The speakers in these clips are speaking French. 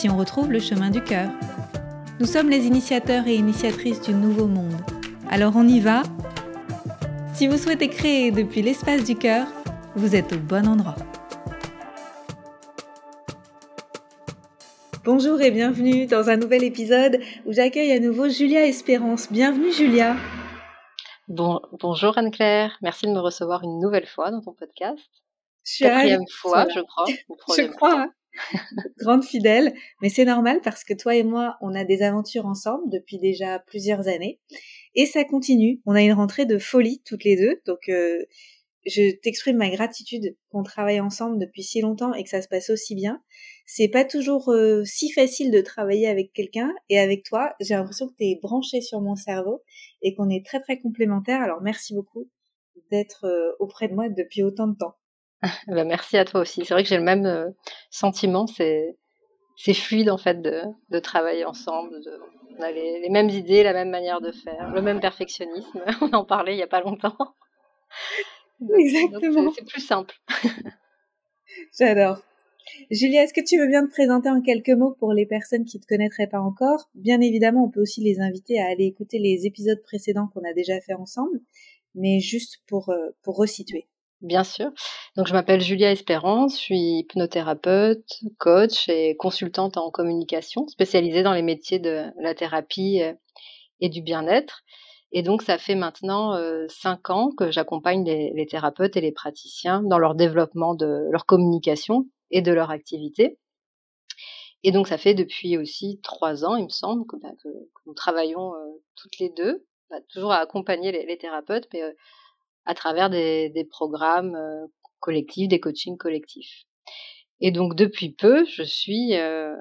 si on retrouve le chemin du cœur. Nous sommes les initiateurs et initiatrices du nouveau monde. Alors on y va Si vous souhaitez créer depuis l'espace du cœur, vous êtes au bon endroit. Bonjour et bienvenue dans un nouvel épisode où j'accueille à nouveau Julia Espérance. Bienvenue Julia. Bon, bonjour Anne-Claire, merci de me recevoir une nouvelle fois dans ton podcast. Quatrième fois, je crois. Je crois. Hein grande fidèle, mais c'est normal parce que toi et moi, on a des aventures ensemble depuis déjà plusieurs années et ça continue. On a une rentrée de folie toutes les deux, donc euh, je t'exprime ma gratitude qu'on travaille ensemble depuis si longtemps et que ça se passe aussi bien. C'est pas toujours euh, si facile de travailler avec quelqu'un et avec toi, j'ai l'impression que tu es branché sur mon cerveau et qu'on est très très complémentaires. Alors merci beaucoup d'être euh, auprès de moi depuis autant de temps. bah, merci à toi aussi. C'est vrai que j'ai le même euh, sentiment. C'est c'est fluide en fait de, de travailler ensemble. on a les, mêmes idées, la même manière de faire, le même perfectionnisme. on en parlait il y a pas longtemps. Exactement. C'est plus simple. J'adore. Julia, est-ce que tu veux bien te présenter en quelques mots pour les personnes qui ne te connaîtraient pas encore? Bien évidemment, on peut aussi les inviter à aller écouter les épisodes précédents qu'on a déjà fait ensemble, mais juste pour, euh, pour resituer. Bien sûr. Donc, je m'appelle Julia Espérance, je suis hypnothérapeute, coach et consultante en communication, spécialisée dans les métiers de la thérapie euh, et du bien-être. Et donc, ça fait maintenant euh, cinq ans que j'accompagne les, thérapeutes et les praticiens dans leur développement de leur communication et de leur activité. Et donc, ça fait depuis aussi trois ans, il me semble, que, bah, nous travaillons euh, toutes les deux, bah, toujours à accompagner les, thérapeutes, mais à travers des, programmes euh, collectifs, des coachings collectifs. Et donc depuis peu, je suis euh,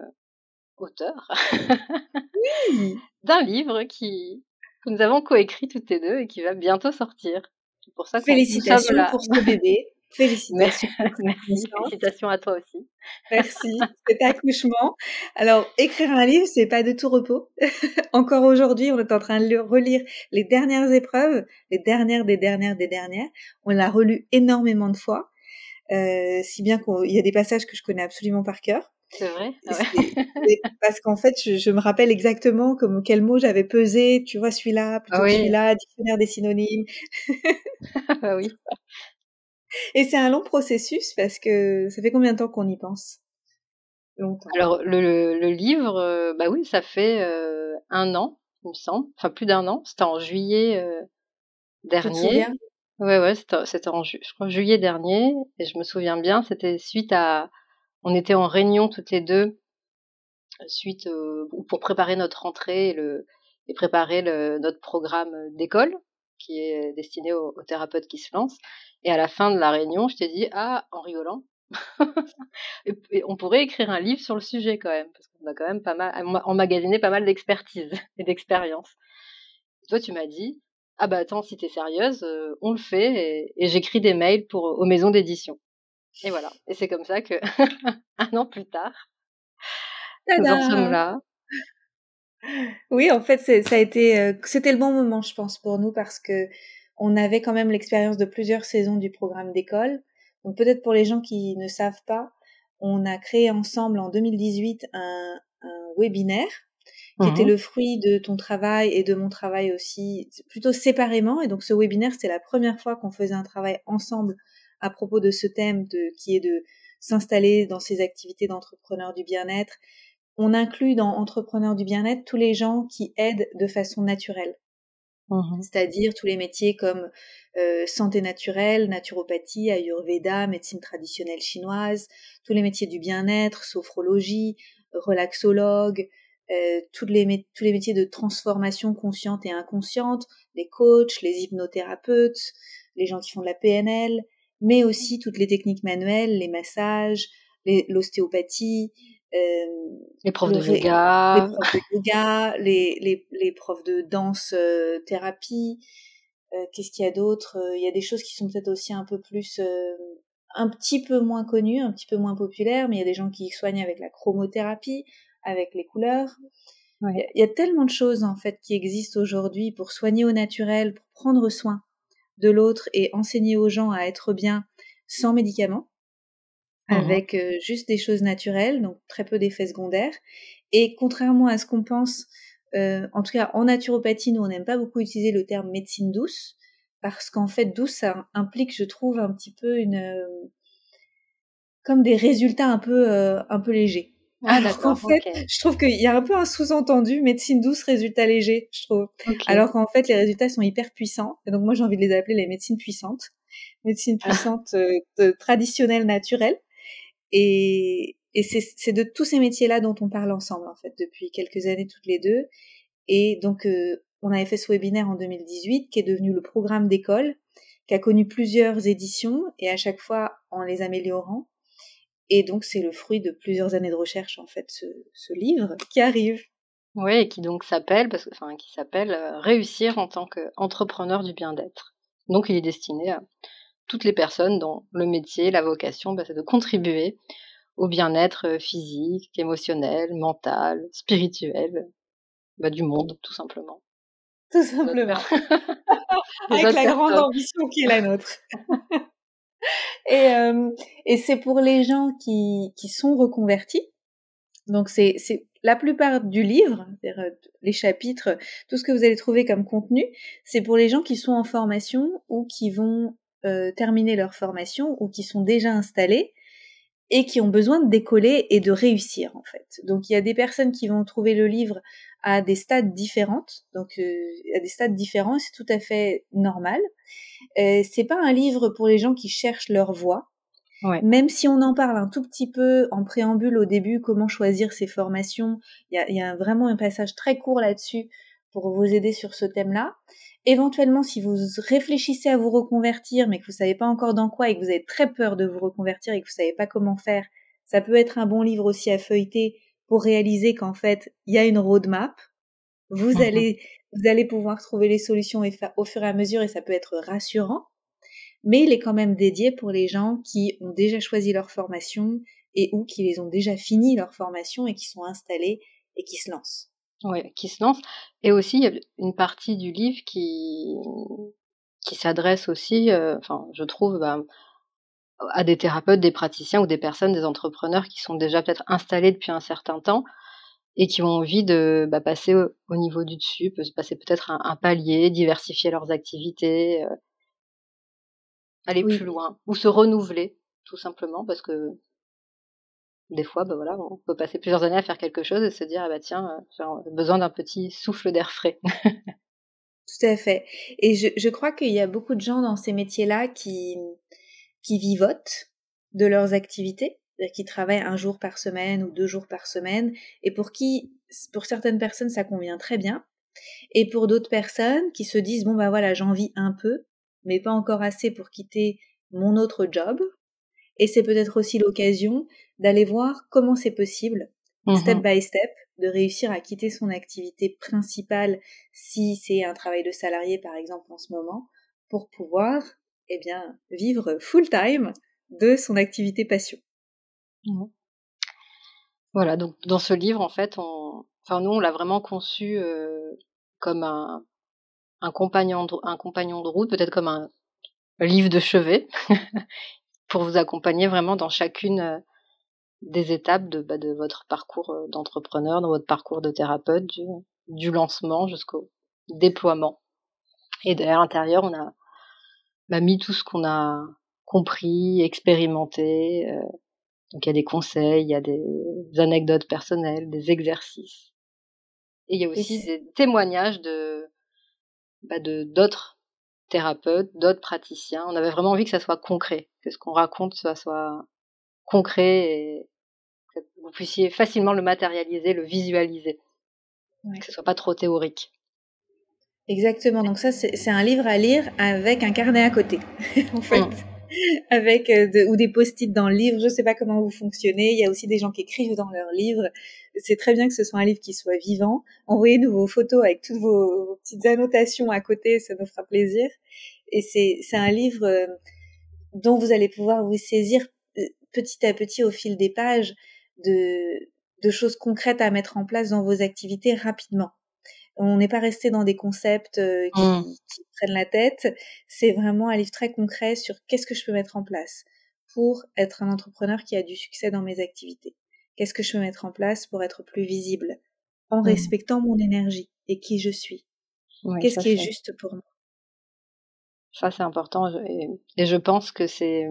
auteur d'un livre qui que nous avons coécrit toutes les deux et qui va bientôt sortir. pour ça Félicitations pour ce bébé. Félicitations. Merci. Félicitations à toi aussi. Merci. Cet accouchement. Alors, écrire un livre, c'est pas de tout repos. Encore aujourd'hui, on est en train de relire les dernières épreuves, les dernières des dernières des dernières. On l'a relu énormément de fois, euh, si bien qu'il y a des passages que je connais absolument par cœur. C'est vrai. parce qu'en fait, je, me rappelle exactement comme quel mot j'avais pesé. Tu vois, celui-là, plutôt ah celui-là, dictionnaire des synonymes. ah oui. Et c'est un long processus parce que ça fait combien de temps qu'on y pense? Longtemps. Alors le, le, livre, euh, bah oui, ça fait euh, un an, il me semble, enfin plus d'un an. C'était en juillet euh, dernier. Ouais, ouais, c'était en je crois, juillet dernier, et je me souviens bien, c'était suite à, on était en réunion toutes les deux, suite pour préparer notre rentrée et, le, et préparer le, notre programme d'école qui est destiné aux, aux, thérapeutes qui se lancent. Et à la fin de la réunion, je t'ai dit, ah, en rigolant, et, on pourrait écrire un livre sur le sujet quand même, parce qu'on a quand même pas mal, emmagasiné pas mal d'expertise et d'expérience. Toi, tu m'as dit, ah bah attends, si t'es sérieuse, euh, on le fait, et, j'écris des mails pour, aux maisons d'édition. Et voilà. Et c'est comme ça que, un an plus tard, nous en sommes là. Oui, en fait, ça a été, euh, c'était le bon moment, je pense, pour nous, parce que on avait quand même l'expérience de plusieurs saisons du programme d'école. Donc peut-être pour les gens qui ne savent pas, on a créé ensemble en 2018 un, webinaire qui était le fruit de ton travail et de mon travail aussi, plutôt séparément. Et donc ce webinaire, c'était la première fois qu'on faisait un travail ensemble à propos de ce thème de, qui est de s'installer dans ces activités d'entrepreneurs du bien-être. On inclut dans entrepreneurs du bien-être tous les gens qui aident de façon naturelle. Mmh C'est-à-dire tous les métiers comme euh, santé naturelle, naturopathie, ayurveda, médecine traditionnelle chinoise, tous les métiers du bien-être, sophrologie, relaxologue, euh, tous, les, tous les métiers de transformation consciente et inconsciente, les coachs, les hypnothérapeutes, les gens qui font de la PNL, mais aussi toutes les techniques manuelles, les massages, l'ostéopathie, les profs de yoga, les profs de yoga, les, les, profs de danse thérapie. Qu'est-ce qu'il y a d'autre? Il y a des choses qui sont peut-être aussi un peu plus un petit peu moins connues, un petit peu moins populaires, mais il y a des gens qui soignent avec la chromothérapie, avec les couleurs. Il y a tellement de choses en fait qui existent aujourd'hui pour soigner au naturel, pour prendre soin de l'autre et enseigner aux gens à être bien sans médicaments, mmh avec euh, juste des choses naturelles, donc très peu d'effets secondaires. Et contrairement à ce qu'on pense, euh, en tout cas en naturopathie, nous on n'aime pas beaucoup utiliser le terme médecine douce, parce qu'en fait douce ça implique, je trouve, un petit peu une euh, comme des résultats un peu un peu légers. Ah, Alors qu'en fait, je trouve qu'il y a un peu un sous-entendu médecine douce, résultat léger, je trouve. Alors qu'en fait, les résultats sont hyper puissants. Et donc moi, j'ai envie de les appeler les médecines puissantes, médecine ah. puissante euh, traditionnelle, naturelle. Et, c'est de tous ces métiers-là dont on parle ensemble en fait depuis quelques années toutes les deux. Et donc, euh, on avait fait ce webinaire en 2018 qui est devenu le programme d'école, qui a connu plusieurs éditions et à chaque fois en les améliorant. Et donc, c'est le fruit de plusieurs années de recherche, en fait, ce, livre qui arrive. Oui, et qui donc s'appelle, parce que, enfin, qui s'appelle euh, Réussir en tant qu'entrepreneur du bien-être. Donc, il est destiné à toutes les personnes dont le métier, la vocation, bah, c'est de contribuer au bien-être euh, physique, émotionnel, mental, spirituel, bah, du monde, tout simplement. Tout simplement. Avec la grande ambition qui est la nôtre. et, euh, et c'est pour les gens qui, qui sont reconvertis. Donc c'est la plupart du livre, euh, les chapitres, tout ce que vous allez trouver comme contenu, c'est pour les gens qui sont en formation ou qui vont euh, terminer leur formation ou qui sont déjà installés et qui ont besoin de décoller et de réussir en fait. Donc il y a des personnes qui vont trouver le livre à des stades différentes, donc euh, à des stades différents, c'est tout à fait normal. Euh, c'est pas un livre pour les gens qui cherchent leur voie. Même si on en parle un tout petit peu en préambule au début, comment choisir ses formations, il y a, vraiment un passage très court là-dessus pour vous aider sur ce thème-là. Éventuellement, si vous réfléchissez à vous reconvertir, mais que vous savez pas encore dans quoi et que vous avez très peur de vous reconvertir et que vous savez pas comment faire, ça peut être un bon livre aussi à feuilleter pour réaliser qu'en fait, il y a une roadmap. Vous mmh allez, vous allez pouvoir trouver les solutions au fur et à mesure et ça peut être rassurant. Mais il est quand même dédié pour les gens qui ont déjà choisi leur formation et ou qui les ont déjà fini leur formation et qui sont installés et qui se lancent. Oui, qui se lancent. Et aussi, il y a une partie du livre qui, qui s'adresse aussi, euh, enfin, je trouve, bah, à des thérapeutes, des praticiens ou des personnes, des entrepreneurs qui sont déjà peut-être installés depuis un certain temps et qui ont envie de bah, passer au, niveau du dessus, passer peut-être un, palier, diversifier leurs activités, euh, aller plus loin ou se renouveler tout simplement parce que des fois, bah voilà, on peut passer plusieurs années à faire quelque chose et se dire ah bah tiens, euh, j'ai besoin d'un petit souffle d'air frais. Tout à fait. Et je, je crois qu'il y a beaucoup de gens dans ces métiers-là qui qui vivotent de leurs activités, qui travaillent un jour par semaine ou deux jours par semaine, et pour qui, pour certaines personnes, ça convient très bien, et pour d'autres personnes qui se disent bon bah voilà, j'en vis un peu, mais pas encore assez pour quitter mon autre job, et c'est peut-être aussi l'occasion d'aller voir comment c'est possible, step mmh by step, de réussir à quitter son activité principale si c'est un travail de salarié par exemple en ce moment, pour pouvoir eh bien, vivre full-time de son activité passion. Mmh. Voilà, donc dans ce livre, en fait, on, enfin nous, on l'a vraiment conçu euh, comme un, un, compagnon de, un compagnon de route, peut-être comme un, livre de chevet, pour vous accompagner vraiment dans chacune euh, des étapes de, bah, de votre parcours euh, d'entrepreneur, dans votre parcours de thérapeute, du, du lancement jusqu'au déploiement. Et à l'intérieur, on a m'a mis tout ce qu'on a compris, expérimenté. Euh, donc il y a des conseils, il y a des anecdotes personnelles, des exercices. Et il y a aussi des témoignages de bah, de d'autres thérapeutes, d'autres praticiens. On avait vraiment envie que ça soit concret, que ce qu'on raconte soit, soit concret et que vous puissiez facilement le matérialiser, le visualiser, que ce soit pas trop théorique. Exactement. Donc ça, c'est un livre à lire avec un carnet à côté, en fait. Mmh. avec euh, ou des post-it dans le livre. Je ne sais pas comment vous fonctionnez. Il y a aussi des gens qui écrivent dans leurs livres. C'est très bien que ce soit un livre qui soit vivant. Envoyez-nous vos photos avec toutes vos, petites annotations à côté, ça nous fera plaisir. Et c'est c'est un livre euh, dont vous allez pouvoir vous saisir euh, petit à petit au fil des pages de de choses concrètes à mettre en place dans vos activités rapidement. On n'est pas resté dans des concepts euh, mmh. qui, prennent la tête. C'est vraiment un livre très concret sur qu'est-ce que je peux mettre en place pour être un entrepreneur qui a du succès dans mes activités. Qu'est-ce que je peux mettre en place pour être plus visible en mmh. respectant mon énergie et qui je suis? qu'est-ce qui est juste pour moi? Ça c'est important et, je pense que c'est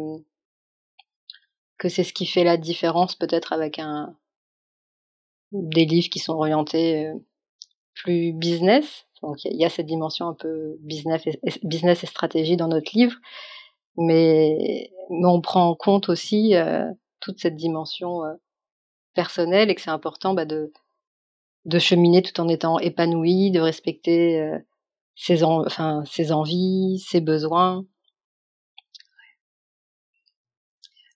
que c'est ce qui fait la différence peut-être avec un des livres qui sont orientés euh, plus business. Donc il y, a cette dimension un peu business et, business et stratégie dans notre livre, mais, mais on prend en compte aussi euh, toute cette dimension euh, personnelle et que c'est important bah, de, de cheminer tout en étant épanoui, de respecter euh, ses, enfin, ses envies, ses besoins.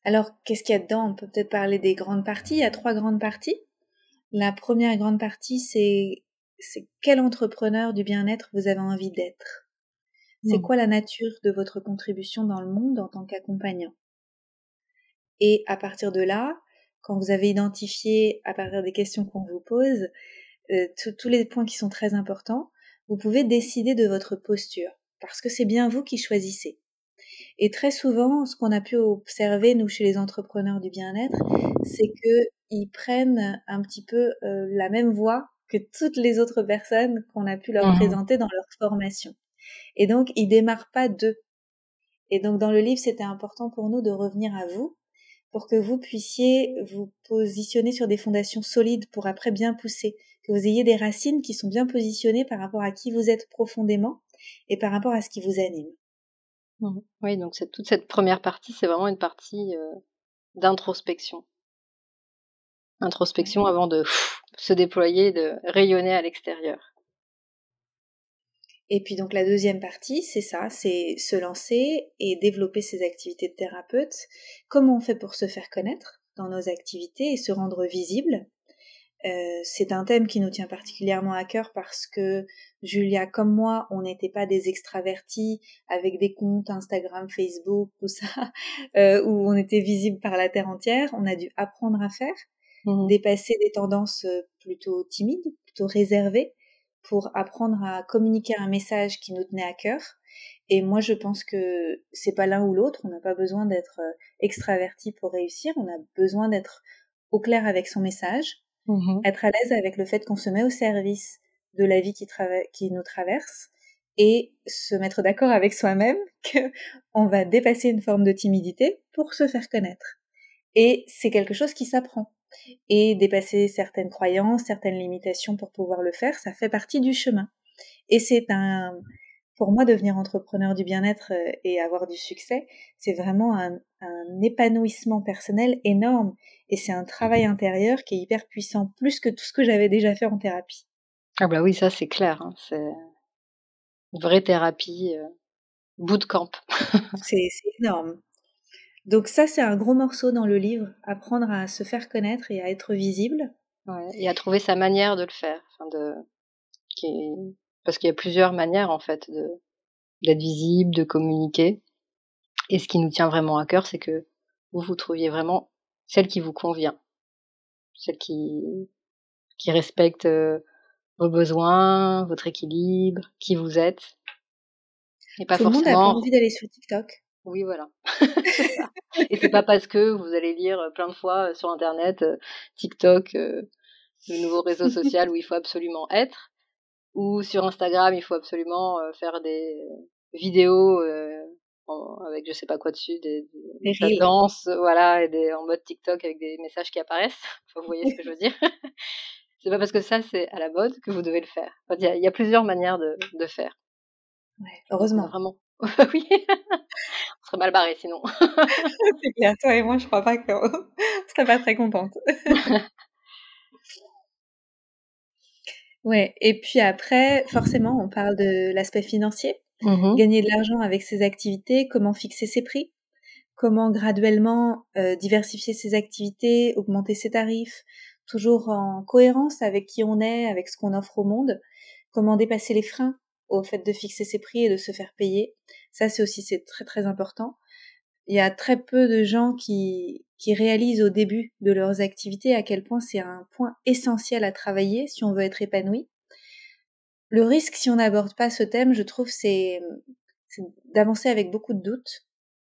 Alors, qu'est-ce qu'il y a dedans? On peut peut-être parler des grandes parties. Il y a trois grandes parties. La première grande partie, c'est c'est quel entrepreneur du bien-être vous avez envie d'être? C'est quoi la nature de votre contribution dans le monde en tant qu'accompagnant? Et à partir de là, quand vous avez identifié, à partir des questions qu'on vous pose, euh, tous les points qui sont très importants, vous pouvez décider de votre posture, parce que c'est bien vous qui choisissez. Et très souvent, ce qu'on a pu observer, nous, chez les entrepreneurs du bien-être, c'est qu'ils prennent un petit peu euh, la même voie que toutes les autres personnes qu'on a pu leur mmh présenter dans leur formation. Et donc, ils démarrent pas d'eux. Et donc, dans le livre, c'était important pour nous de revenir à vous pour que vous puissiez vous positionner sur des fondations solides pour après bien pousser, que vous ayez des racines qui sont bien positionnées par rapport à qui vous êtes profondément et par rapport à ce qui vous anime. Mmh oui, donc toute cette première partie, c'est vraiment une partie euh, d'introspection. Introspection avant de se déployer, de rayonner à l'extérieur. Et puis donc la deuxième partie, c'est ça, c'est se lancer et développer ses activités de thérapeute. Comment on fait pour se faire connaître dans nos activités et se rendre visible? Euh, c'est un thème qui nous tient particulièrement à cœur parce que Julia, comme moi, on n'était pas des extravertis avec des comptes Instagram, Facebook, tout ça, euh, où on était visible par la terre entière. On a dû apprendre à faire. Mmh dépasser des tendances euh, plutôt timides, plutôt réservées, pour apprendre à communiquer un message qui nous tenait à cœur. Et moi, je pense que c'est pas l'un ou l'autre. On n'a pas besoin d'être euh, extraverti pour réussir. On a besoin d'être au clair avec son message, mmh être à l'aise avec le fait qu'on se met au service de la vie qui, qui nous traverse et se mettre d'accord avec soi-même qu'on va dépasser une forme de timidité pour se faire connaître. Et c'est quelque chose qui s'apprend et dépasser certaines croyances, certaines limitations pour pouvoir le faire, ça fait partie du chemin. Et c'est un, pour moi, devenir entrepreneur du bien-être euh, et avoir du succès, c'est vraiment un, épanouissement personnel énorme. Et c'est un travail intérieur qui est hyper puissant, plus que tout ce que j'avais déjà fait en thérapie. Ah bah oui, ça c'est clair. Hein, c'est une vraie thérapie, euh, bootcamp. c'est énorme. Donc ça, c'est un gros morceau dans le livre, apprendre à se faire connaître et à être visible. et à trouver sa manière de le faire. de... Parce qu'il y a plusieurs manières, en fait, de... d'être visible, de communiquer. Et ce qui nous tient vraiment à cœur, c'est que vous, vous trouviez vraiment celle qui vous convient. Celle qui, qui respecte euh, vos besoins, votre équilibre, qui vous êtes. Et pas Tout forcément... le monde a pas envie d'aller sur TikTok. Oui, voilà. Et c'est pas parce que vous allez lire plein de fois sur Internet, TikTok, le nouveau réseau social où il faut absolument être, ou sur Instagram, il faut absolument faire des vidéos avec je sais pas quoi dessus, des, des, danses, voilà, et des, en mode TikTok avec des messages qui apparaissent. vous voyez ce que je veux dire? c'est pas parce que ça c'est à la mode que vous devez le faire. Il y, a plusieurs manières de, de faire. Ouais, heureusement. Vraiment. oui. On serait mal barré sinon. c'est clair, toi et moi, je crois pas qu'on serait pas très contente. ouais, et puis après, forcément, on parle de l'aspect financier. Mmh gagner de l'argent avec ses activités, comment fixer ses prix? comment graduellement diversifier ses activités, augmenter ses tarifs, toujours en cohérence avec qui on est, avec ce qu'on offre au monde, comment dépasser les freins? Au fait de fixer ses prix et de se faire payer. Ça, c'est aussi c'est très très important. Il y a très peu de gens qui, qui réalisent au début de leurs activités à quel point c'est un point essentiel à travailler si on veut être épanoui. Le risque, si on n'aborde pas ce thème, je trouve, c'est d'avancer avec beaucoup de doutes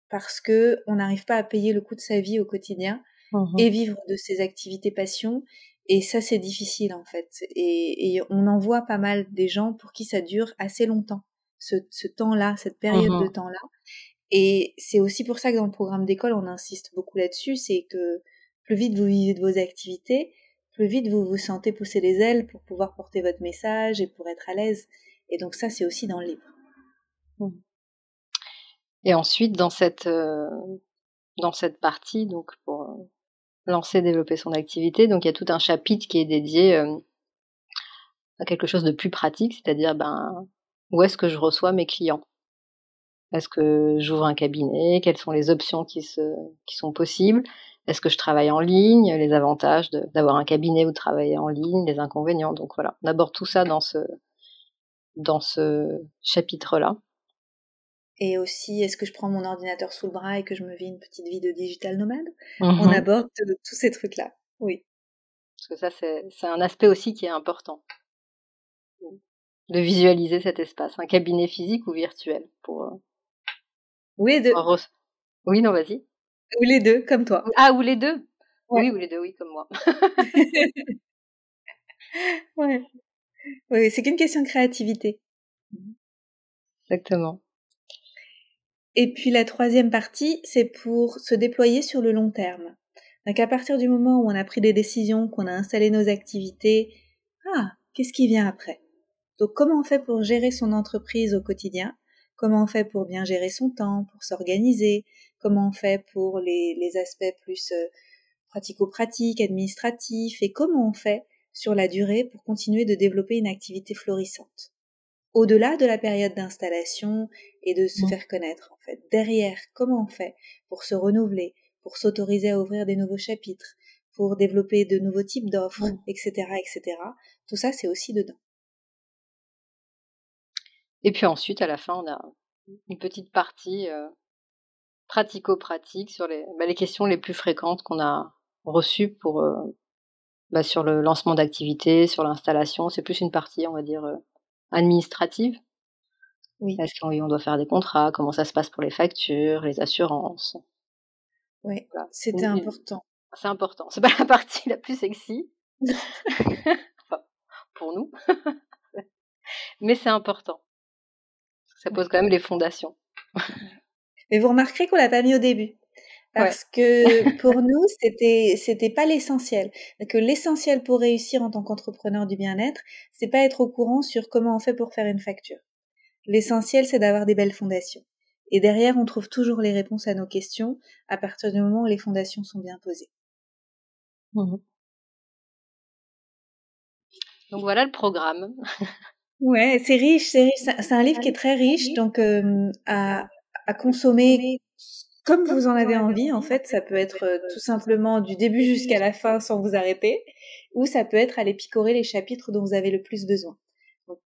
parce que on n'arrive pas à payer le coût de sa vie au quotidien mmh et vivre de ses activités passion. Et ça, c'est difficile en fait. Et, on en voit pas mal des gens pour qui ça dure assez longtemps, ce, temps-là, cette période de mmh temps-là. Et c'est aussi pour ça que dans le programme d'école, on insiste beaucoup là-dessus, c'est que plus vite vous vivez de vos activités, plus vite vous vous sentez pousser les ailes pour pouvoir porter votre message et pour être à l'aise. Et donc ça, c'est aussi dans le livre. Mmh. Et ensuite, dans cette, euh, dans cette partie, donc pour euh, lancer, développer son activité, donc il y a tout un chapitre qui est dédié euh, à quelque chose de plus pratique, c'est-à-dire ben, où est-ce que je reçois mes clients? Est-ce que j'ouvre un cabinet? Quelles sont les options qui, se, qui sont possibles? Est-ce que je travaille en ligne? Les avantages d'avoir un cabinet ou de travailler en ligne, les inconvénients? Donc voilà, on aborde tout ça dans ce, dans ce chapitre-là. Et aussi, est-ce que je prends mon ordinateur sous le bras et que je me vis une petite vie de digital nomade? On mmh aborde tous ces trucs-là, oui. Parce que ça, c'est un aspect aussi qui est important. De visualiser cet espace, un cabinet physique ou virtuel pour. Euh, oui, deux. Oui, non, vas-y. Ou les deux, comme toi. Ah, ou les deux? Oui, ou les deux, oui, comme moi. ouais. Oui, c'est qu'une question de créativité. Exactement. Et puis la troisième partie, c'est pour se déployer sur le long terme. Donc à partir du moment où on a pris des décisions, qu'on a installé nos activités, ah, qu'est-ce qui vient après? Donc comment on fait pour gérer son entreprise au quotidien? Comment on fait pour bien gérer son temps, pour s'organiser? Comment on fait pour les, les aspects plus euh, pratico-pratiques, administratifs? Et comment on fait sur la durée pour continuer de développer une activité florissante? Au-delà de la période d'installation et de se mmh. faire connaître, en fait. Derrière, comment on fait pour se renouveler, pour s'autoriser à ouvrir des nouveaux chapitres, pour développer de nouveaux types d'offres, etc., mmh. etc. Tout ça, c'est aussi dedans. Et puis ensuite, à la fin, on a une petite partie euh, pratico-pratique sur les, bah, les, questions les plus fréquentes qu'on a reçues pour, euh, bah, sur le lancement d'activité, sur l'installation. C'est plus une partie, on va dire, euh, administrative. Oui. Est-ce qu'on doit faire des contrats Comment ça se passe pour les factures, les assurances Oui, c'était important. C'est important. C'est pas la partie la plus sexy. pour nous. Mais c'est important. Ça pose quand même les fondations. Mais vous remarquerez qu'on l'a pas mis au début. Parce que pour nous, c'était c'était pas l'essentiel. Que l'essentiel pour réussir en tant qu'entrepreneur du bien-être, c'est pas être au courant sur comment on fait pour faire une facture. L'essentiel, c'est d'avoir des belles fondations. Et derrière, on trouve toujours les réponses à nos questions à partir du moment où les fondations sont bien posées. Mmh donc voilà le programme. ouais, c'est riche, c'est C'est un livre qui est très riche, donc euh, à, à consommer comme vous en avez envie, en fait, ça peut être tout simplement du début jusqu'à la fin sans vous arrêter, ou ça peut être aller picorer les chapitres dont vous avez le plus besoin.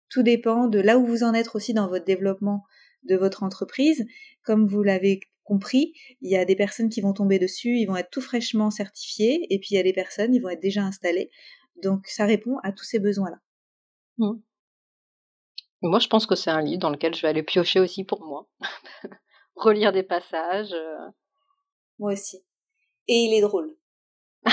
Tout dépend de là où vous en êtes aussi dans votre développement de votre entreprise. Comme vous l'avez compris, il y a des personnes qui vont tomber dessus, ils vont être tout fraîchement certifiés, et puis il y a des personnes, ils vont être déjà installés. Donc ça répond à tous ces besoins-là. Mmh. Moi, je pense que c'est un livre dans lequel je vais aller piocher aussi pour moi. relire des passages. Euh. Moi aussi. Et il est drôle.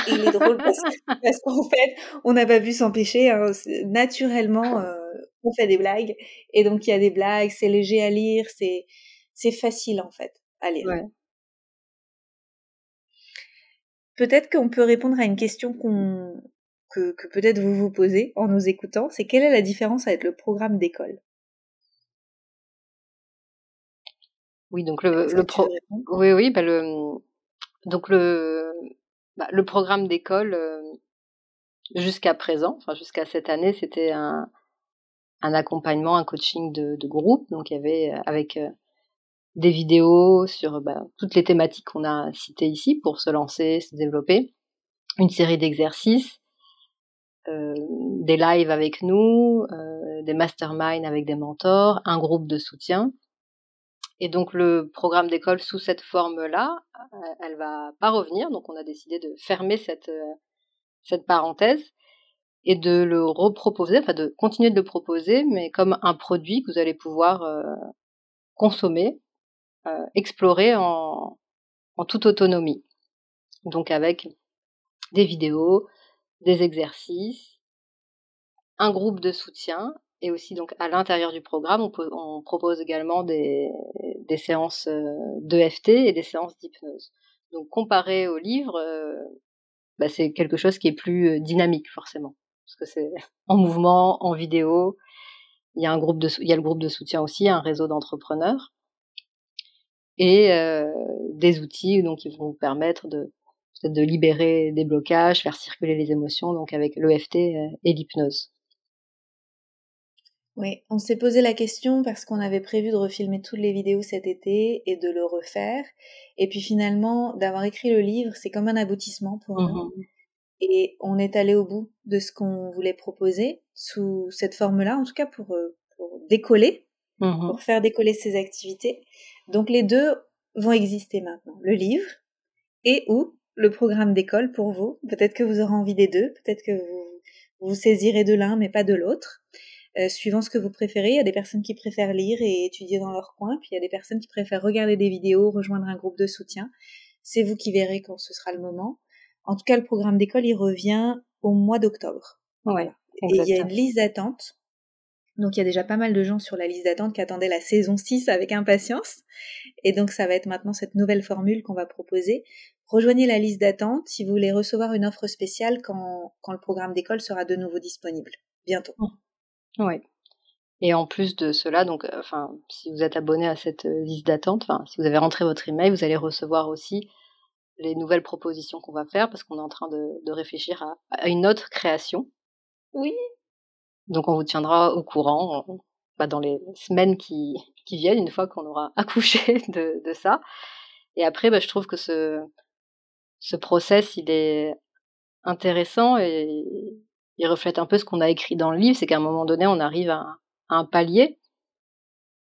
Il est drôle parce, qu'en fait, on n'a pas pu s'empêcher. Hein, naturellement, euh, on fait des blagues. Et donc, il y a des blagues, c'est léger à lire, c'est, c'est facile en fait à lire. Peut-être qu'on peut répondre à une question qu'on, que, que peut-être vous vous posez en nous écoutant. C'est quelle est la différence avec le programme d'école? Oui, donc le, le pro... oui, oui, bah le, donc le, bah, le programme d'école euh, jusqu'à présent, enfin jusqu'à cette année, c'était un, accompagnement, un coaching de, groupe. Donc il y avait euh, avec euh, des vidéos sur bah, toutes les thématiques qu'on a citées ici pour se lancer, se développer, une série d'exercices, des lives avec nous, des masterminds avec des mentors, un groupe de soutien. Et donc le programme d'école sous cette forme-là, euh, elle va pas revenir. Donc on a décidé de fermer cette, cette parenthèse et de le reproposer, enfin de continuer de le proposer, mais comme un produit que vous allez pouvoir consommer, explorer en, en toute autonomie. Donc avec des vidéos, des exercices, un groupe de soutien et aussi donc à l'intérieur du programme, on, propose également des, séances euh, d'EFT et des séances d'hypnose. Donc comparé au livre, euh, bah, c'est quelque chose qui est plus euh, dynamique forcément, parce que c'est en mouvement, en vidéo. Il y a un groupe il y a le groupe de soutien aussi, un réseau d'entrepreneurs et des outils donc qui vont vous permettre de libérer des blocages, faire circuler les émotions, donc avec l'EFT et l'hypnose. Oui, on s'est posé la question parce qu'on avait prévu de refilmer toutes les vidéos cet été et de le refaire. Et puis finalement, d'avoir écrit le livre, c'est comme un aboutissement pour nous. Mmh et on est allé au bout de ce qu'on voulait proposer sous cette forme-là, en tout cas pour, euh, pour décoller, mmh pour faire décoller ces activités. Donc les deux vont exister maintenant, le livre et ou le programme d'école pour vous. Peut-être que vous aurez envie des deux, peut-être que vous vous saisirez de l'un mais pas de l'autre. Euh, suivant ce que vous préférez, il y a des personnes qui préfèrent lire et étudier dans leur coin, puis il y a des personnes qui préfèrent regarder des vidéos, rejoindre un groupe de soutien. C'est vous qui verrez quand ce sera le moment. En tout cas, le programme d'école, il revient au mois d'octobre. Ouais, et il y a une liste d'attente. Donc il y a déjà pas mal de gens sur la liste d'attente qui attendaient la saison 6 avec impatience. Et donc ça va être maintenant cette nouvelle formule qu'on va proposer. Rejoignez la liste d'attente si vous voulez recevoir une offre spéciale quand, quand le programme d'école sera de nouveau disponible. Bientôt. Oui. Et en plus de cela, donc, euh, enfin, si vous êtes abonné à cette euh, liste d'attente, enfin, si vous avez rentré votre email, vous allez recevoir aussi les nouvelles propositions qu'on va faire parce qu'on est en train de, de réfléchir à, à, une autre création. Oui. Donc, on vous tiendra au courant bah, dans les semaines qui, qui viennent, une fois qu'on aura accouché de, de ça. Et après, bah, je trouve que ce, ce process, il est intéressant et il reflète un peu ce qu'on a écrit dans le livre, c'est qu'à un moment donné, on arrive à, un palier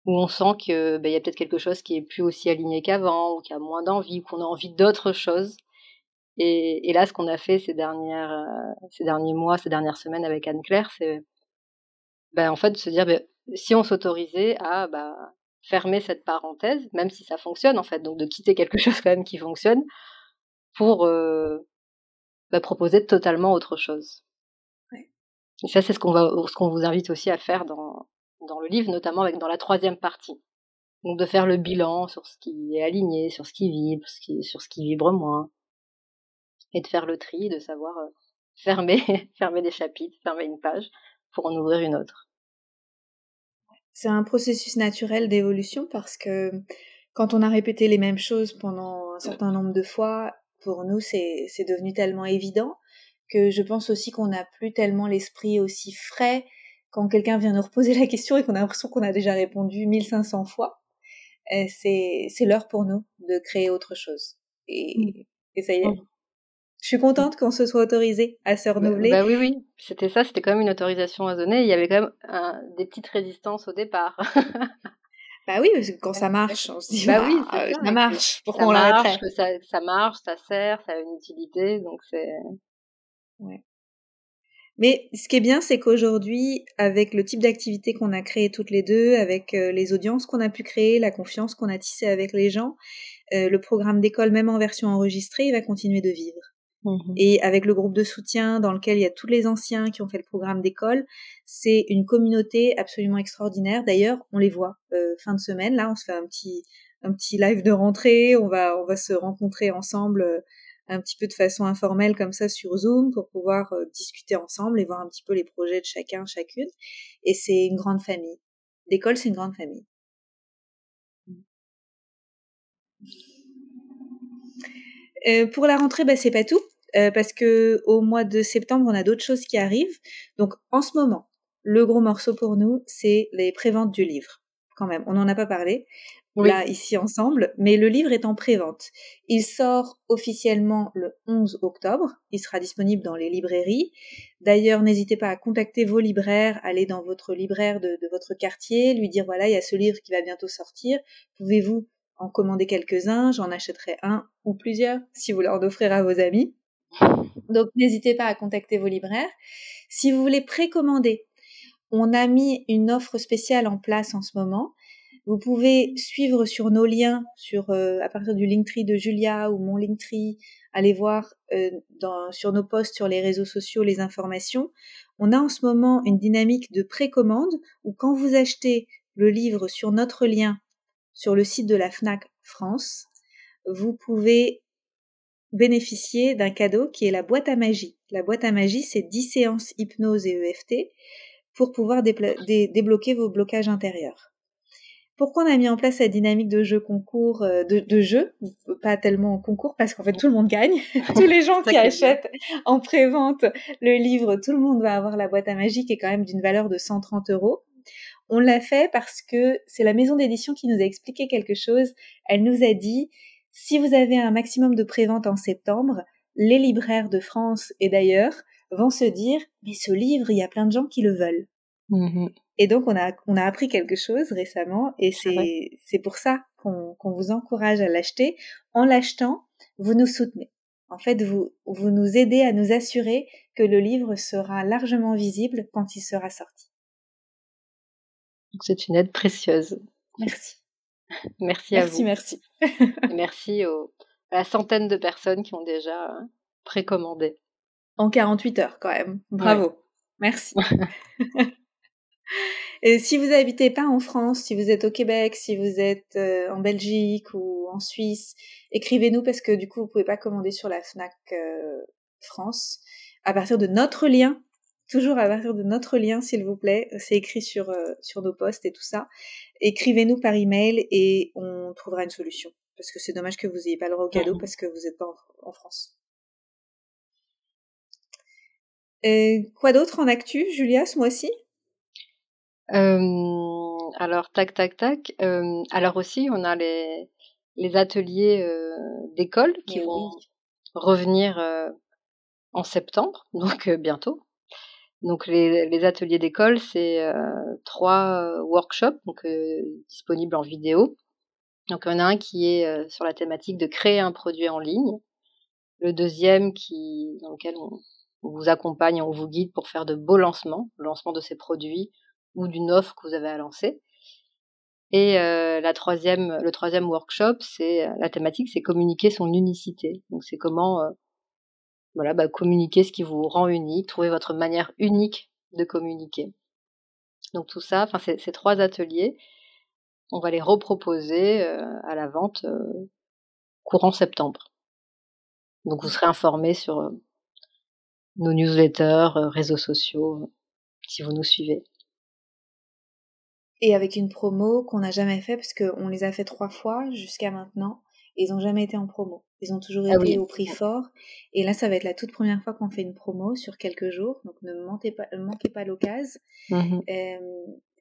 où on sent que ben, y a peut-être quelque chose qui est plus aussi aligné qu'avant, ou qui a moins d'envie, ou qu'on a envie d'autre chose. Et, là, ce qu'on a fait euh, ces derniers mois, ces dernières semaines avec Anne Claire, c'est ben, en fait de se dire ben, si on s'autorisait à fermer cette parenthèse, même si ça fonctionne en fait, donc de quitter quelque chose quand même qui fonctionne, pour euh, proposer totalement autre chose. Et ça, c'est ce qu'on vous invite aussi à faire dans, le livre, notamment dans la troisième partie. Donc de faire le bilan sur ce qui est aligné, sur ce qui vibre, sur ce qui vibre moins, et de faire le tri, de savoir euh, fermer, fermer des chapitres, fermer une page pour en ouvrir une autre. C'est un processus naturel d'évolution parce que quand on a répété les mêmes choses pendant un certain nombre de fois, pour nous, c'est devenu tellement évident que je pense aussi qu'on n'a plus tellement l'esprit aussi frais quand quelqu'un vient nous reposer la question et qu'on a l'impression qu'on a déjà répondu 1500 fois. C'est l'heure pour nous de créer autre chose. Et, et ça y est. Mmh. Je suis contente qu'on se soit autorisé à se bah, renouveler. Bah, oui, oui, c'était ça, c'était quand même une autorisation à donner. Il y avait quand même des petites résistances au départ. Bah oui, parce que quand ça marche, on se dit, bah, oui, ça, marche. Pourquoi on l'arrêterait? ça, ça marche, ça sert, ça a une utilité, donc c'est. Ouais. Mais ce qui est bien, c'est qu'aujourd'hui, avec le type d'activité qu'on a créé toutes les deux, avec euh, les audiences qu'on a pu créer, la confiance qu'on a tissée avec les gens, euh, le programme d'école, même en version enregistrée, il va continuer de vivre. Mmh Et avec le groupe de soutien dans lequel il y a tous les anciens qui ont fait le programme d'école, c'est une communauté absolument extraordinaire. D'ailleurs, on les voit euh, fin de semaine. Là, on se fait un petit un petit live de rentrée. On va on va se rencontrer ensemble un petit peu de façon informelle comme ça sur Zoom pour pouvoir euh, discuter ensemble et voir un petit peu les projets de chacun chacune. Et c'est une grande famille. L'école, c'est une grande famille. Euh, pour la rentrée, bah, c'est pas tout, euh, parce que au mois de septembre, on a d'autres choses qui arrivent. Donc, en ce moment, le gros morceau pour nous, c'est les préventes du livre. Quand même, on n'en a pas parlé. Là, ici ensemble, mais le livre est en pré-vente. Il sort officiellement le 11 octobre. Il sera disponible dans les librairies. D'ailleurs, n'hésitez pas à contacter vos libraires, aller dans votre libraire de, votre quartier, lui dire voilà, il y a ce livre qui va bientôt sortir. Pouvez-vous en commander quelques-uns? J'en achèterai un ou plusieurs si vous leur offrir à vos amis. Donc, n'hésitez pas à contacter vos libraires. Si vous voulez précommander, on a mis une offre spéciale en place en ce moment vous pouvez suivre sur nos liens, sur euh, à partir du Linktree de Julia ou mon Linktree, aller voir euh, dans, sur nos posts sur les réseaux sociaux les informations. On a en ce moment une dynamique de précommande où quand vous achetez le livre sur notre lien sur le site de la FNAC France, vous pouvez bénéficier d'un cadeau qui est la boîte à magie. La boîte à magie, c'est 10 séances hypnose et EFT pour pouvoir débloquer vos blocages intérieurs. Pourquoi on a mis en place cette dynamique de jeu concours, euh, de, de jeu, pas tellement en concours parce qu'en fait tout le monde gagne. Tous les gens qui achètent en pré-vente le livre, tout le monde va avoir la boîte à magie qui est quand même d'une valeur de 130 euros. On l'a fait parce que c'est la maison d'édition qui nous a expliqué quelque chose. Elle nous a dit si vous avez un maximum de pré-vente en septembre, les libraires de France et d'ailleurs vont se dire mais ce livre, il y a plein de gens qui le veulent. Mmh et donc, on a, on a appris quelque chose récemment et c'est, c'est pour ça qu'on, qu'on vous encourage à l'acheter. En l'achetant, vous nous soutenez. En fait, vous, vous nous aidez à nous assurer que le livre sera largement visible quand il sera sorti. c'est une aide précieuse. Merci. Merci à vous. Merci, merci. merci aux, à la centaine de personnes qui ont déjà hein, précommandé. En 48 heures, quand même. Bravo. Merci. Et si vous n'habitez pas en France, si vous êtes au Québec, si vous êtes euh, en Belgique ou en Suisse, écrivez-nous parce que du coup, vous pouvez pas commander sur la Fnac euh, France. À partir de notre lien, toujours à partir de notre lien, s'il vous plaît, c'est écrit sur euh, sur nos posts et tout ça. Écrivez-nous par email et on trouvera une solution. Parce que c'est dommage que vous n'ayez pas le droit au cadeau parce que vous n'êtes pas en, France. quoi d'autre en actu, Julia, ce mois-ci alors tac, tac, tac. alors aussi, on a les les ateliers, d'école qui vont revenir, en septembre, donc bientôt. Donc les les ateliers d'école, c'est, trois workshops donc disponibles en vidéo. Donc il y en a un qui est, sur la thématique de créer un produit en ligne. Le deuxième qui dans lequel on on vous accompagne, on vous guide pour faire de beaux lancements, le lancement de ces produits ou d'une offre que vous avez à lancer. Et euh, la troisième, le troisième workshop, c'est euh, la thématique, c'est communiquer son unicité. Donc c'est comment, euh, voilà, bah, communiquer ce qui vous rend unique, trouver votre manière unique de communiquer. Donc tout ça, enfin ces, trois ateliers, on va les reproposer à la vente courant septembre. Donc vous serez informé sur nos newsletters, réseaux sociaux, si vous nous suivez et avec une promo qu'on n'a jamais fait parce qu'on les a fait trois fois jusqu'à maintenant. Et ils n'ont jamais été en promo. Ils ont toujours ah été au prix fort. Et là, ça va être la toute première fois qu'on fait une promo sur quelques jours. Donc ne manquez pas, manquez pas l'occasion. Mmh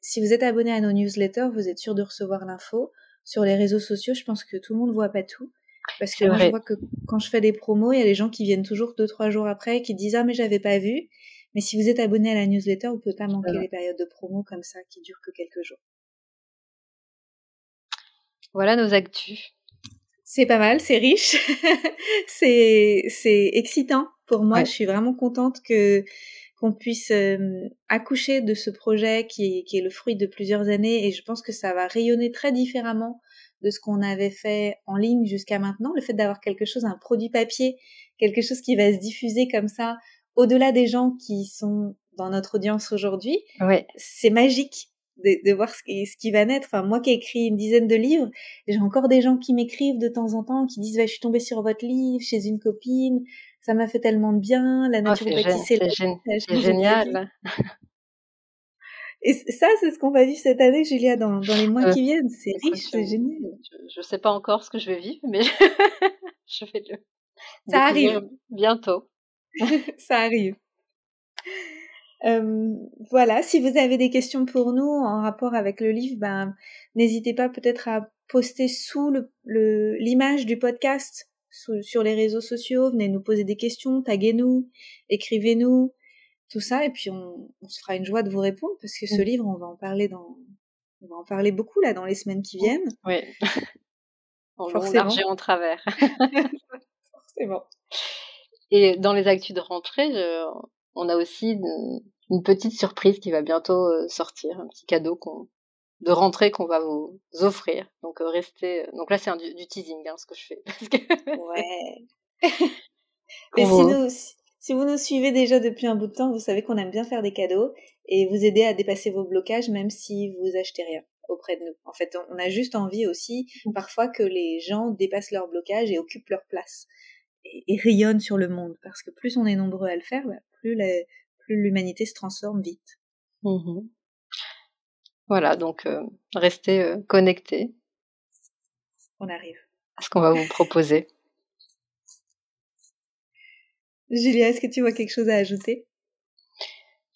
si vous êtes abonné à nos newsletters, vous êtes sûr de recevoir l'info. Sur les réseaux sociaux, je pense que tout le monde voit pas tout. Parce que moi, je vois que quand je fais des promos, il y a des gens qui viennent toujours deux, trois jours après, qui disent, ah, mais j'avais pas vu. Mais si vous êtes abonné à la newsletter, vous pouvez pas manquer les périodes de promo comme ça qui durent que quelques jours. Voilà nos actus. C'est pas mal, c'est riche, c'est c'est excitant pour moi. Je suis vraiment contente que qu'on puisse euh, accoucher de ce projet qui est, qui est le fruit de plusieurs années et je pense que ça va rayonner très différemment de ce qu'on avait fait en ligne jusqu'à maintenant. Le fait d'avoir quelque chose, un produit papier, quelque chose qui va se diffuser comme ça au-delà des gens qui sont dans notre audience aujourd'hui, ouais. c'est magique de, de, voir ce qui, ce qui va naître. Enfin, moi qui ai écrit une dizaine de livres, j'ai encore des gens qui m'écrivent de temps en temps, qui disent bah, je suis tombée sur votre livre chez une copine, ça m'a fait tellement de bien, la nature oh, c'est génial. Et ça, c'est ce qu'on va vivre cette année, Julia, dans, dans les mois qui viennent. C'est riche, c'est génial. Je ne sais pas encore ce que je vais vivre, mais je vais le. Ça arrive bientôt. ça arrive. Euh, voilà, si vous avez des questions pour nous en rapport avec le livre, ben, n'hésitez pas peut-être à poster sous l'image du podcast sur les réseaux sociaux. Venez nous poser des questions, taguez-nous, écrivez-nous, tout ça. Et puis on, se fera une joie de vous répondre parce que ce livre, on va en parler dans, on va en parler beaucoup là dans les semaines qui viennent. Oui. en long, en travers. Forcément. Et dans les actus de rentrée, on a aussi une, petite surprise qui va bientôt euh, sortir, un petit cadeau de rentrée qu'on va vous offrir. Donc euh, restez. Euh, donc là, c'est du, teasing, hein, ce que je fais. ouais. Mais si, si vous nous suivez déjà depuis un bout de temps, vous savez qu'on aime bien faire des cadeaux et vous aider à dépasser vos blocages, même si vous achetez rien auprès de nous. En fait, on a juste envie aussi mmh. parfois que les gens dépassent leurs blocages et occupent leur place et, rayonnent sur le monde. Parce que plus on est nombreux à le faire, bah, plus l'humanité se transforme vite. Mmh voilà, donc euh, restez euh, connectés. On arrive. À ce qu'on va vous proposer. Julia, est-ce que tu vois quelque chose à ajouter?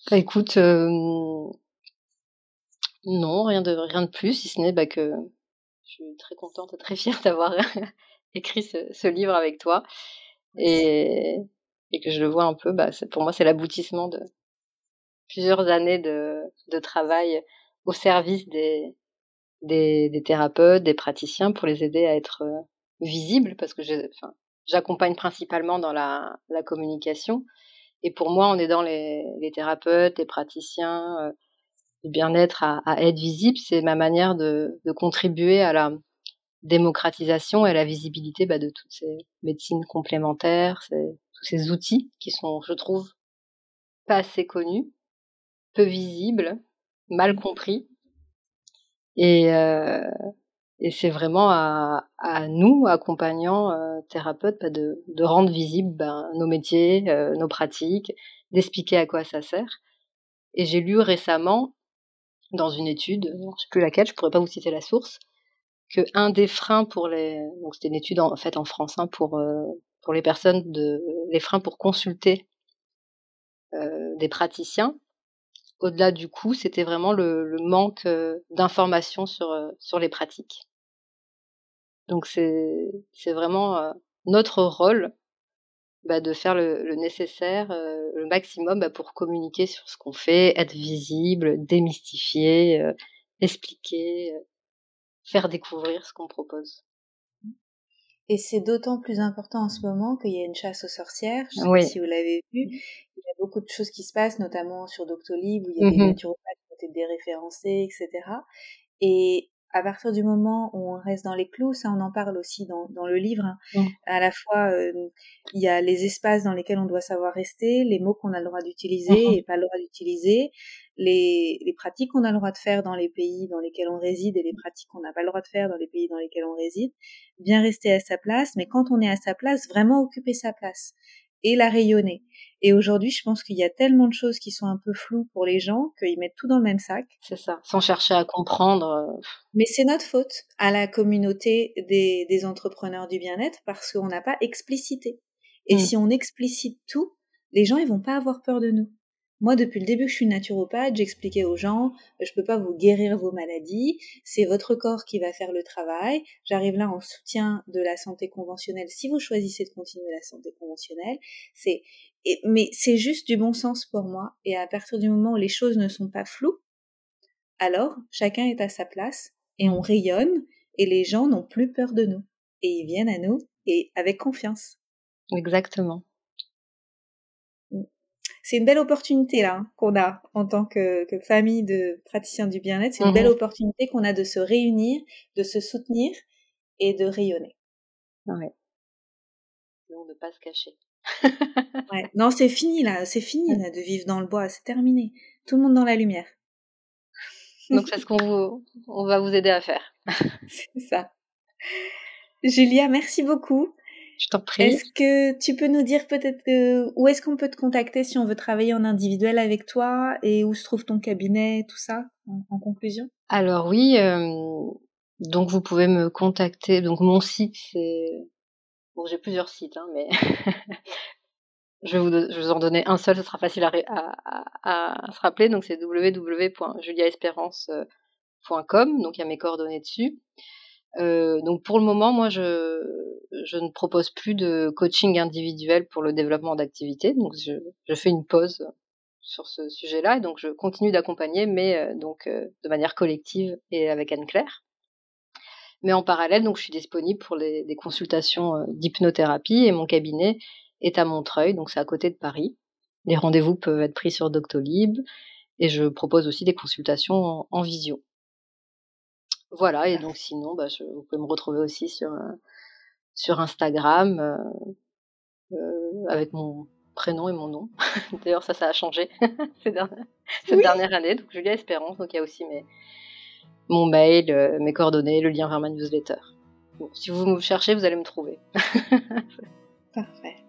Bah, Écoute, euh, non, rien de, rien de plus, si ce n'est bah, que je suis très contente et très fière d'avoir écrit ce, livre avec toi. Et, et, que je le vois un peu, bah, pour moi, c'est l'aboutissement de plusieurs années de, de, travail au service des, des, des, thérapeutes, des praticiens pour les aider à être euh, visibles parce que j'accompagne principalement dans la, la, communication. Et pour moi, en aidant les, les thérapeutes, les praticiens, euh, le bien-être à, être visible, c'est ma manière de, contribuer à la démocratisation et la visibilité bah, de toutes ces médecines complémentaires, tous ces outils qui sont, je trouve, pas assez connus, peu visibles, mal compris. Et, euh, c'est vraiment à, nous, accompagnants, euh, thérapeutes, bah, de, rendre visibles bah, nos métiers, euh, nos pratiques, d'expliquer à quoi ça sert. Et j'ai lu récemment dans une étude, je ne sais plus laquelle, je pourrais pas vous citer la source, que un des freins pour les, donc c'était une étude en fait en France hein, pour euh, pour les personnes de les freins pour consulter euh, des praticiens, au-delà du coût, c'était vraiment le, manque euh, d'informations sur sur les pratiques. Donc c'est c'est vraiment notre rôle bah, de faire le, nécessaire, euh, le maximum bah, pour communiquer sur ce qu'on fait, être visible, démystifier, euh, expliquer, euh, faire découvrir ce qu'on propose. Et c'est d'autant plus important en ce moment qu'il y a une chasse aux sorcières. Je sais pas si vous l'avez vu. Mmh. Il y a beaucoup de choses qui se passent, notamment sur Doctolib, où il y a des mmh naturopathes qui ont été déréférencés, etc. Et à partir du moment où on reste dans les clous, ça on en parle aussi dans, dans le livre, hein. mmh. à la fois euh, il y a les espaces dans lesquels on doit savoir rester, les mots qu'on a le droit d'utiliser mmh et pas le droit d'utiliser, les, les pratiques qu'on a le droit de faire dans les pays dans lesquels on réside et les pratiques qu'on n'a pas le droit de faire dans les pays dans lesquels on réside, bien rester à sa place, mais quand on est à sa place, vraiment occuper sa place et la rayonner. Et aujourd'hui, je pense qu'il y a tellement de choses qui sont un peu floues pour les gens qu'ils mettent tout dans le même sac. C'est ça, sans chercher à comprendre. Euh, Mais c'est notre faute à la communauté des, des entrepreneurs du bien-être parce qu'on n'a pas explicité. Et mm. si on explicite tout, les gens ils vont pas avoir peur de nous. Moi, depuis le début que je suis naturopathe, j'expliquais aux gens, je peux pas vous guérir vos maladies, c'est votre corps qui va faire le travail. J'arrive là en soutien de la santé conventionnelle si vous choisissez de continuer la santé conventionnelle. C'est, mais c'est juste du bon sens pour moi. Et à partir du moment où les choses ne sont pas floues, alors chacun est à sa place et on rayonne et les gens n'ont plus peur de nous et ils viennent à nous et avec confiance. Exactement c'est une belle opportunité là hein, qu'on a en tant que, famille de praticiens du bien-être. C'est une belle mhm. opportunité qu'on a de se réunir, de se soutenir et de rayonner. Ouais. Donc de pas se cacher. ouais. Non, c'est fini là, c'est fini là, de vivre dans le bois, c'est terminé. Tout le monde dans la lumière. Donc c'est ce qu'on on va vous aider à faire. c'est ça. Julia, merci beaucoup. Je t'en prie. Est-ce que tu peux nous dire peut-être où est-ce qu'on peut te contacter si on veut travailler en individuel avec toi et où se trouve ton cabinet, tout ça, en, conclusion? Alors oui, euh, donc vous pouvez me contacter. Donc mon site, c'est bon, j'ai plusieurs sites, hein, mais je, vais vous, je vous en donner un seul, ce sera facile à, à, à se rappeler. Donc c'est www.juliaespérance.com. Donc il y a mes coordonnées dessus. Euh, donc pour le moment, moi, je, je ne propose plus de coaching individuel pour le développement d'activité. Donc je, je, fais une pause sur ce sujet-là et donc je continue d'accompagner, mais euh, donc euh, de manière collective et avec Anne-Claire. Mais en parallèle, donc je suis disponible pour les, des consultations d'hypnothérapie et mon cabinet est à Montreuil, donc c'est à côté de Paris. Les rendez-vous peuvent être pris sur Doctolib et je propose aussi des consultations en, en visio. Voilà, et donc sinon, bah, je, vous pouvez me retrouver aussi sur, euh, sur Instagram euh, euh, avec mon prénom et mon nom. D'ailleurs, ça, ça a changé cette, dernière, cette dernière année. Donc, Julia Espérance, donc il y a aussi mes, mon mail, mes coordonnées, le lien vers ma newsletter. Bon, si vous me cherchez, vous allez me trouver. Parfait.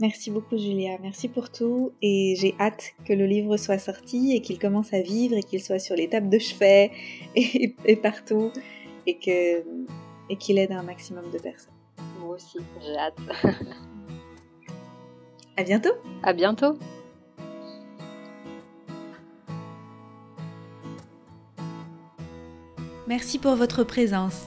Merci beaucoup Julia, merci pour tout et j'ai hâte que le livre soit sorti et qu'il commence à vivre et qu'il soit sur les tables de chevet et, et partout et que et qu'il aide un maximum de personnes. Moi aussi, j'ai hâte. à bientôt. À bientôt. Merci pour votre présence.